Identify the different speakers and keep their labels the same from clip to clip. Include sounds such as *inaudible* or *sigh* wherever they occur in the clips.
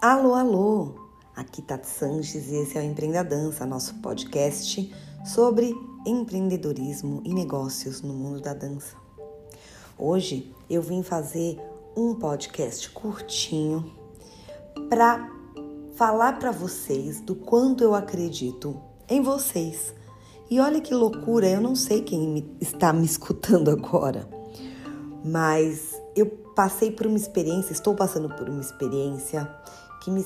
Speaker 1: Alô, alô! Aqui Tati Sanches e esse é o Empreenda Dança, nosso podcast sobre empreendedorismo e negócios no mundo da dança. Hoje eu vim fazer um podcast curtinho para falar para vocês do quanto eu acredito em vocês. E olha que loucura, eu não sei quem está me escutando agora, mas eu passei por uma experiência, estou passando por uma experiência que me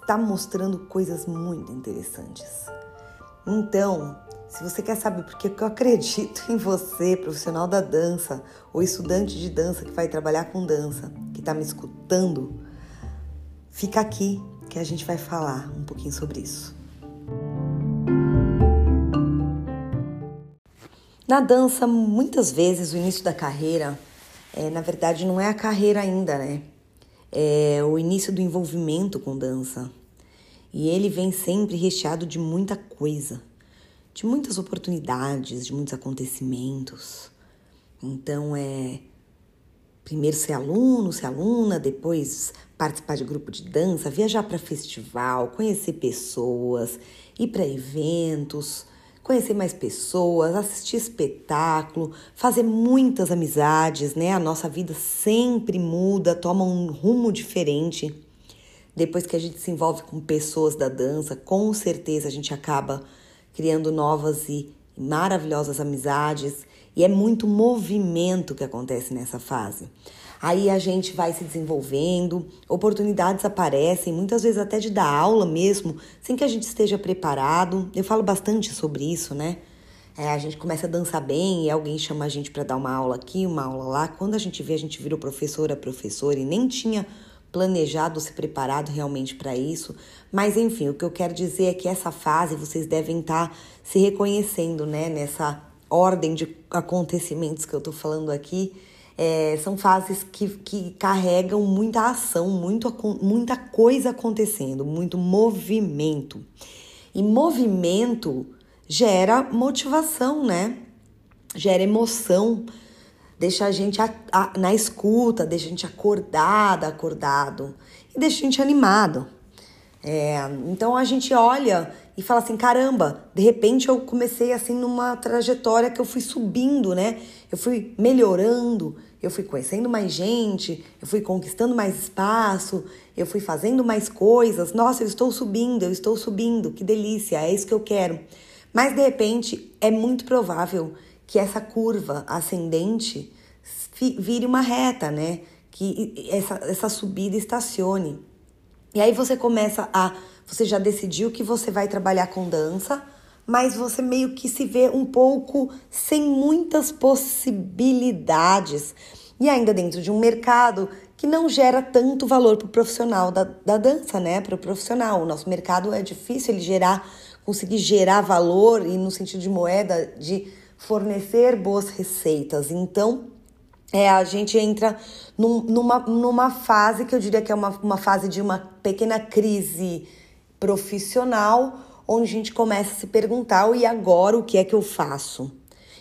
Speaker 1: está mostrando coisas muito interessantes. Então, se você quer saber por que eu acredito em você, profissional da dança ou estudante de dança que vai trabalhar com dança, que está me escutando, fica aqui que a gente vai falar um pouquinho sobre isso. Na dança, muitas vezes o início da carreira, é, na verdade, não é a carreira ainda, né? É o início do envolvimento com dança. E ele vem sempre recheado de muita coisa, de muitas oportunidades, de muitos acontecimentos. Então é primeiro ser aluno, ser aluna, depois participar de grupo de dança, viajar para festival, conhecer pessoas, ir para eventos, conhecer mais pessoas, assistir espetáculo, fazer muitas amizades, né? A nossa vida sempre muda, toma um rumo diferente. Depois que a gente se envolve com pessoas da dança, com certeza a gente acaba criando novas e maravilhosas amizades, e é muito movimento que acontece nessa fase. Aí a gente vai se desenvolvendo, oportunidades aparecem, muitas vezes até de dar aula mesmo, sem que a gente esteja preparado. Eu falo bastante sobre isso, né? É, a gente começa a dançar bem e alguém chama a gente para dar uma aula aqui, uma aula lá. Quando a gente vê, a gente virou professora, professora e nem tinha planejado, se preparado realmente para isso. Mas enfim, o que eu quero dizer é que essa fase vocês devem estar tá se reconhecendo, né, nessa ordem de acontecimentos que eu tô falando aqui é, são fases que, que carregam muita ação, muito, muita coisa acontecendo, muito movimento. E movimento gera motivação, né? Gera emoção, deixa a gente a, a, na escuta, deixa a gente acordada, acordado e deixa a gente animado. É, então a gente olha e fala assim: caramba, de repente eu comecei assim numa trajetória que eu fui subindo, né? Eu fui melhorando, eu fui conhecendo mais gente, eu fui conquistando mais espaço, eu fui fazendo mais coisas. Nossa, eu estou subindo, eu estou subindo, que delícia, é isso que eu quero. Mas de repente é muito provável que essa curva ascendente vire uma reta, né? Que essa, essa subida estacione. E aí você começa a. Você já decidiu que você vai trabalhar com dança mas você meio que se vê um pouco sem muitas possibilidades e ainda dentro de um mercado que não gera tanto valor para o profissional da, da dança, né? Para o profissional. O nosso mercado é difícil ele gerar, conseguir gerar valor e no sentido de moeda, de fornecer boas receitas. Então, é, a gente entra num, numa, numa fase que eu diria que é uma, uma fase de uma pequena crise profissional onde a gente começa a se perguntar: e agora o que é que eu faço?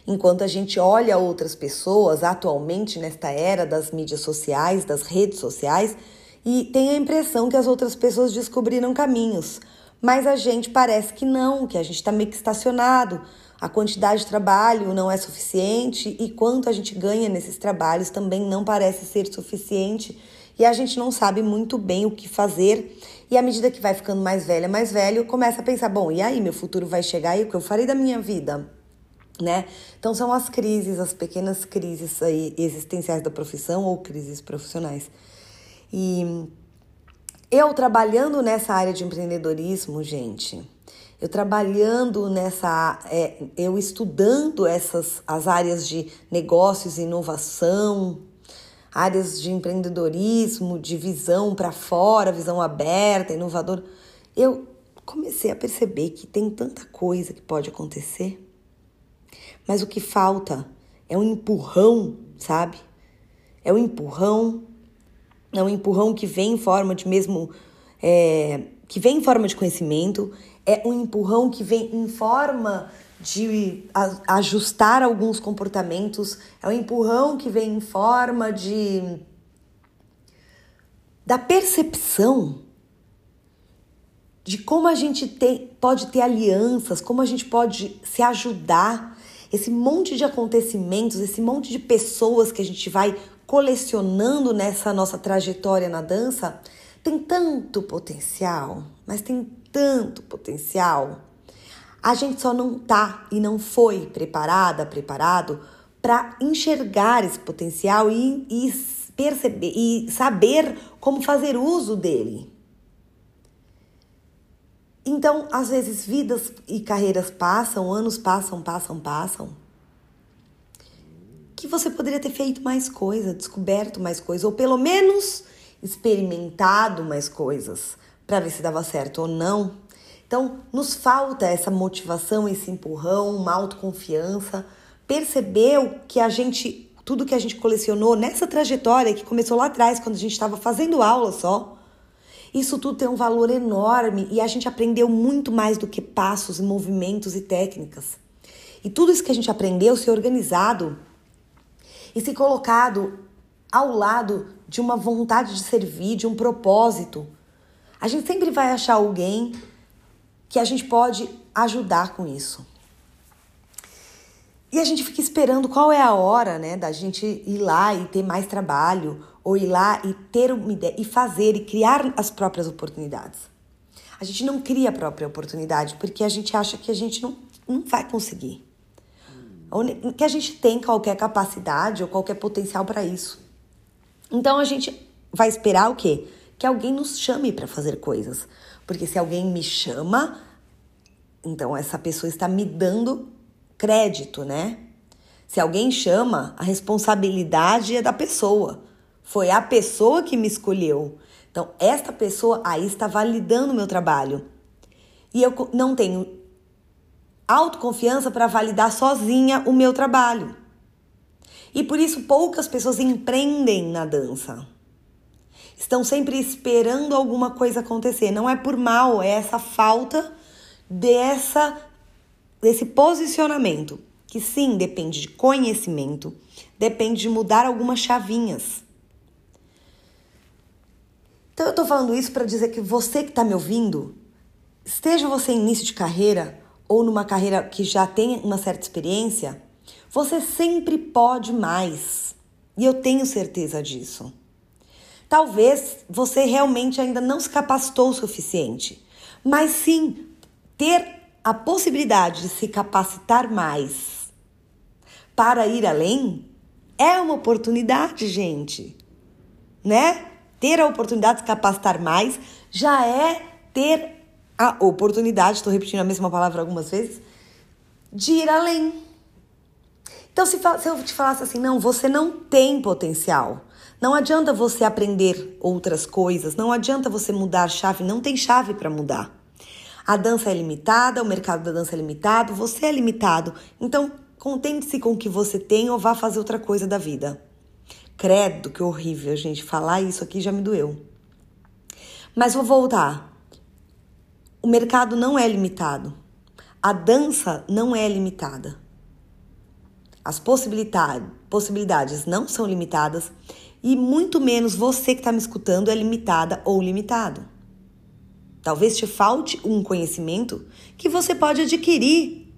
Speaker 1: Enquanto a gente olha outras pessoas atualmente nesta era das mídias sociais, das redes sociais, e tem a impressão que as outras pessoas descobriram caminhos, mas a gente parece que não, que a gente está meio que estacionado. A quantidade de trabalho não é suficiente e quanto a gente ganha nesses trabalhos também não parece ser suficiente e a gente não sabe muito bem o que fazer. E à medida que vai ficando mais velha, mais velho, começa a pensar: bom, e aí, meu futuro vai chegar e o que eu farei da minha vida? Né? Então são as crises, as pequenas crises aí existenciais da profissão ou crises profissionais. E eu trabalhando nessa área de empreendedorismo, gente, eu trabalhando nessa, é, eu estudando essas as áreas de negócios inovação, áreas de empreendedorismo, de visão para fora, visão aberta, inovador, eu comecei a perceber que tem tanta coisa que pode acontecer, mas o que falta é um empurrão, sabe? É um empurrão, é um empurrão que vem em forma de mesmo. É, que vem em forma de conhecimento, é um empurrão que vem em forma de ajustar alguns comportamentos, é um empurrão que vem em forma de da percepção de como a gente tem, pode ter alianças, como a gente pode se ajudar. Esse monte de acontecimentos, esse monte de pessoas que a gente vai colecionando nessa nossa trajetória na dança, tem tanto potencial, mas tem tanto potencial. A gente só não tá e não foi preparada, preparado para enxergar esse potencial e, e perceber e saber como fazer uso dele. Então, às vezes, vidas e carreiras passam, anos passam, passam, passam. Que você poderia ter feito mais coisa, descoberto mais coisa, ou pelo menos experimentado mais coisas para ver se dava certo ou não. Então, nos falta essa motivação, esse empurrão, uma autoconfiança, perceber o que a gente, tudo que a gente colecionou nessa trajetória que começou lá atrás, quando a gente estava fazendo aula só isso tudo tem um valor enorme e a gente aprendeu muito mais do que passos, movimentos e técnicas. E tudo isso que a gente aprendeu se organizado e se colocado ao lado de uma vontade de servir, de um propósito. A gente sempre vai achar alguém que a gente pode ajudar com isso. E a gente fica esperando qual é a hora, né, da gente ir lá e ter mais trabalho, ou ir lá e ter uma ideia, e fazer e criar as próprias oportunidades. A gente não cria a própria oportunidade porque a gente acha que a gente não, não vai conseguir. Que a gente tem qualquer capacidade ou qualquer potencial para isso. Então a gente vai esperar o quê? Que alguém nos chame para fazer coisas. Porque se alguém me chama, então essa pessoa está me dando crédito, né? Se alguém chama, a responsabilidade é da pessoa. Foi a pessoa que me escolheu. Então, esta pessoa aí está validando o meu trabalho. E eu não tenho autoconfiança para validar sozinha o meu trabalho. E por isso poucas pessoas empreendem na dança. Estão sempre esperando alguma coisa acontecer. Não é por mal, é essa falta dessa desse posicionamento, que sim, depende de conhecimento, depende de mudar algumas chavinhas. Então eu tô falando isso para dizer que você que está me ouvindo, esteja você em início de carreira ou numa carreira que já tem uma certa experiência, você sempre pode mais. E eu tenho certeza disso. Talvez você realmente ainda não se capacitou o suficiente, mas sim ter a possibilidade de se capacitar mais para ir além é uma oportunidade, gente, né? ter a oportunidade de se capacitar mais já é ter a oportunidade, estou repetindo a mesma palavra algumas vezes, de ir além. Então, se, se eu te falasse assim, não, você não tem potencial, não adianta você aprender outras coisas, não adianta você mudar a chave, não tem chave para mudar. A dança é limitada, o mercado da dança é limitado, você é limitado. Então, contente-se com o que você tem ou vá fazer outra coisa da vida. Credo, que horrível, gente. Falar isso aqui já me doeu. Mas vou voltar. O mercado não é limitado. A dança não é limitada. As possibilidades, não são limitadas e muito menos você que está me escutando é limitada ou limitado. Talvez te falte um conhecimento que você pode adquirir.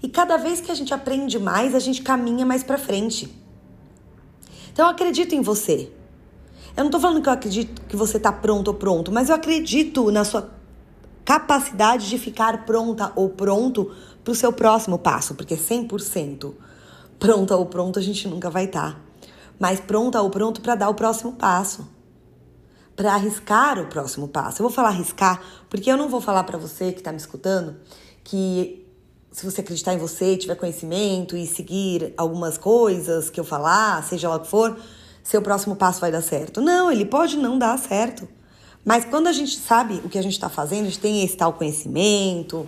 Speaker 1: E cada vez que a gente aprende mais, a gente caminha mais para frente. Então eu acredito em você. Eu não estou falando que eu acredito que você está pronto ou pronto, mas eu acredito na sua capacidade de ficar pronta ou pronto para o seu próximo passo, porque 100% pronta ou pronto a gente nunca vai estar. Tá. Mas pronta ou pronto para dar o próximo passo. Para arriscar o próximo passo. Eu vou falar arriscar, porque eu não vou falar para você que está me escutando que se você acreditar em você, tiver conhecimento e seguir algumas coisas que eu falar, seja lá o que for, seu próximo passo vai dar certo. Não, ele pode não dar certo. Mas quando a gente sabe o que a gente está fazendo, a gente tem esse tal conhecimento,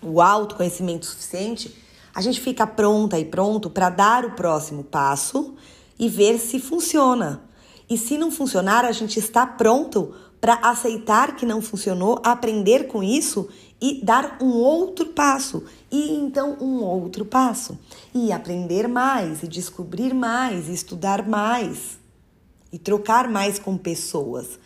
Speaker 1: o autoconhecimento suficiente, a gente fica pronta e pronto para dar o próximo passo e ver se funciona. E se não funcionar, a gente está pronto para aceitar que não funcionou, aprender com isso e dar um outro passo, e então um outro passo, e aprender mais, e descobrir mais, e estudar mais, e trocar mais com pessoas.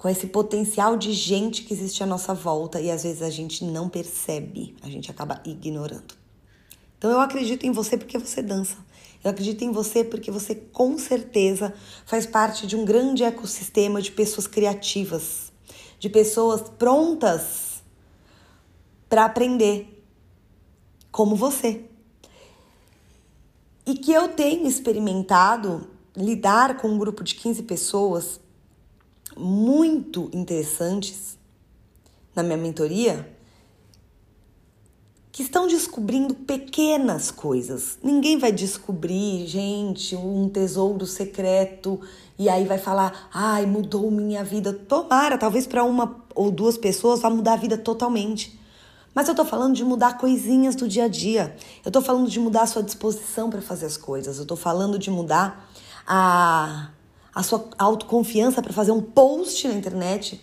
Speaker 1: Com esse potencial de gente que existe à nossa volta e às vezes a gente não percebe, a gente acaba ignorando. Então eu acredito em você porque você dança. Eu acredito em você porque você com certeza faz parte de um grande ecossistema de pessoas criativas, de pessoas prontas para aprender, como você. E que eu tenho experimentado lidar com um grupo de 15 pessoas muito interessantes na minha mentoria que estão descobrindo pequenas coisas. Ninguém vai descobrir, gente, um tesouro secreto e aí vai falar: "Ai, mudou minha vida". Tomara, talvez para uma ou duas pessoas vai mudar a vida totalmente. Mas eu tô falando de mudar coisinhas do dia a dia. Eu tô falando de mudar a sua disposição para fazer as coisas. Eu tô falando de mudar a a sua autoconfiança para fazer um post na internet.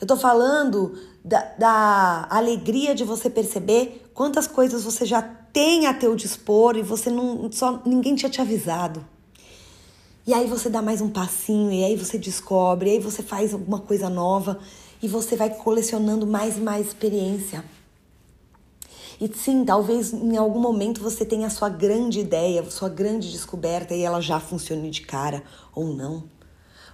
Speaker 1: Eu tô falando da, da, alegria de você perceber quantas coisas você já tem a teu dispor e você não só ninguém tinha te avisado. E aí você dá mais um passinho e aí você descobre, e aí você faz alguma coisa nova e você vai colecionando mais e mais experiência. E sim, talvez em algum momento você tenha a sua grande ideia, sua grande descoberta e ela já funcione de cara ou não.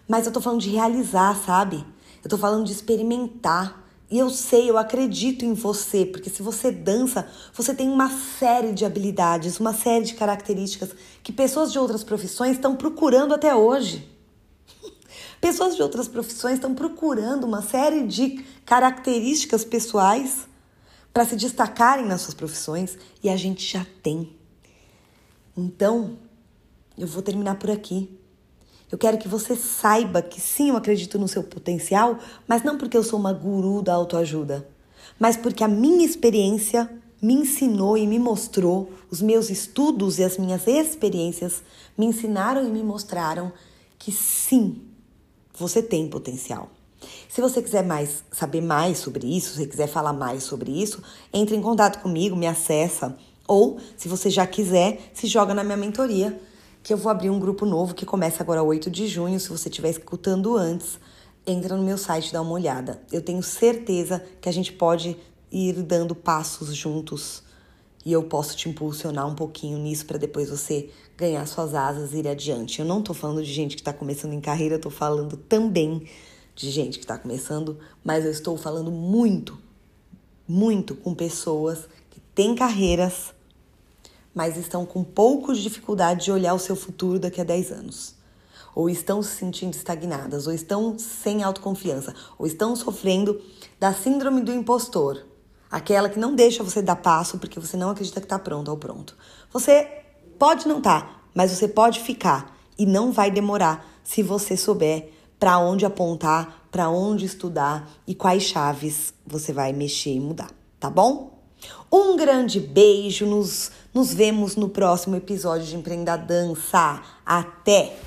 Speaker 1: Mas eu tô falando de realizar, sabe? Eu tô falando de experimentar. E eu sei, eu acredito em você, porque se você dança, você tem uma série de habilidades, uma série de características que pessoas de outras profissões estão procurando até hoje. *laughs* Pessoas de outras profissões estão procurando uma série de características pessoais para se destacarem nas suas profissões e a gente já tem. Então, eu vou terminar por aqui. Eu quero que você saiba que sim, eu acredito no seu potencial, mas não porque eu sou uma guru da autoajuda, mas porque a minha experiência me ensinou e me mostrou, os meus estudos e as minhas experiências me ensinaram e me mostraram que sim, você tem potencial. Se você quiser mais saber mais sobre isso, se quiser falar mais sobre isso, entre em contato comigo, me acessa ou, se você já quiser, se joga na minha mentoria, que eu vou abrir um grupo novo que começa agora 8 de junho. Se você estiver escutando antes, entra no meu site e dá uma olhada. Eu tenho certeza que a gente pode ir dando passos juntos e eu posso te impulsionar um pouquinho nisso para depois você ganhar suas asas e ir adiante. Eu não tô falando de gente que está começando em carreira, eu tô falando também de gente que está começando, mas eu estou falando muito, muito com pessoas que têm carreiras, mas estão com pouco de dificuldade de olhar o seu futuro daqui a 10 anos. Ou estão se sentindo estagnadas, ou estão sem autoconfiança, ou estão sofrendo da síndrome do impostor. Aquela que não deixa você dar passo porque você não acredita que está pronto ou pronto. Você pode não estar, tá, mas você pode ficar e não vai demorar se você souber para onde apontar, para onde estudar e quais chaves você vai mexer e mudar, tá bom? Um grande beijo, nos, nos vemos no próximo episódio de Empreenda Dança. Até!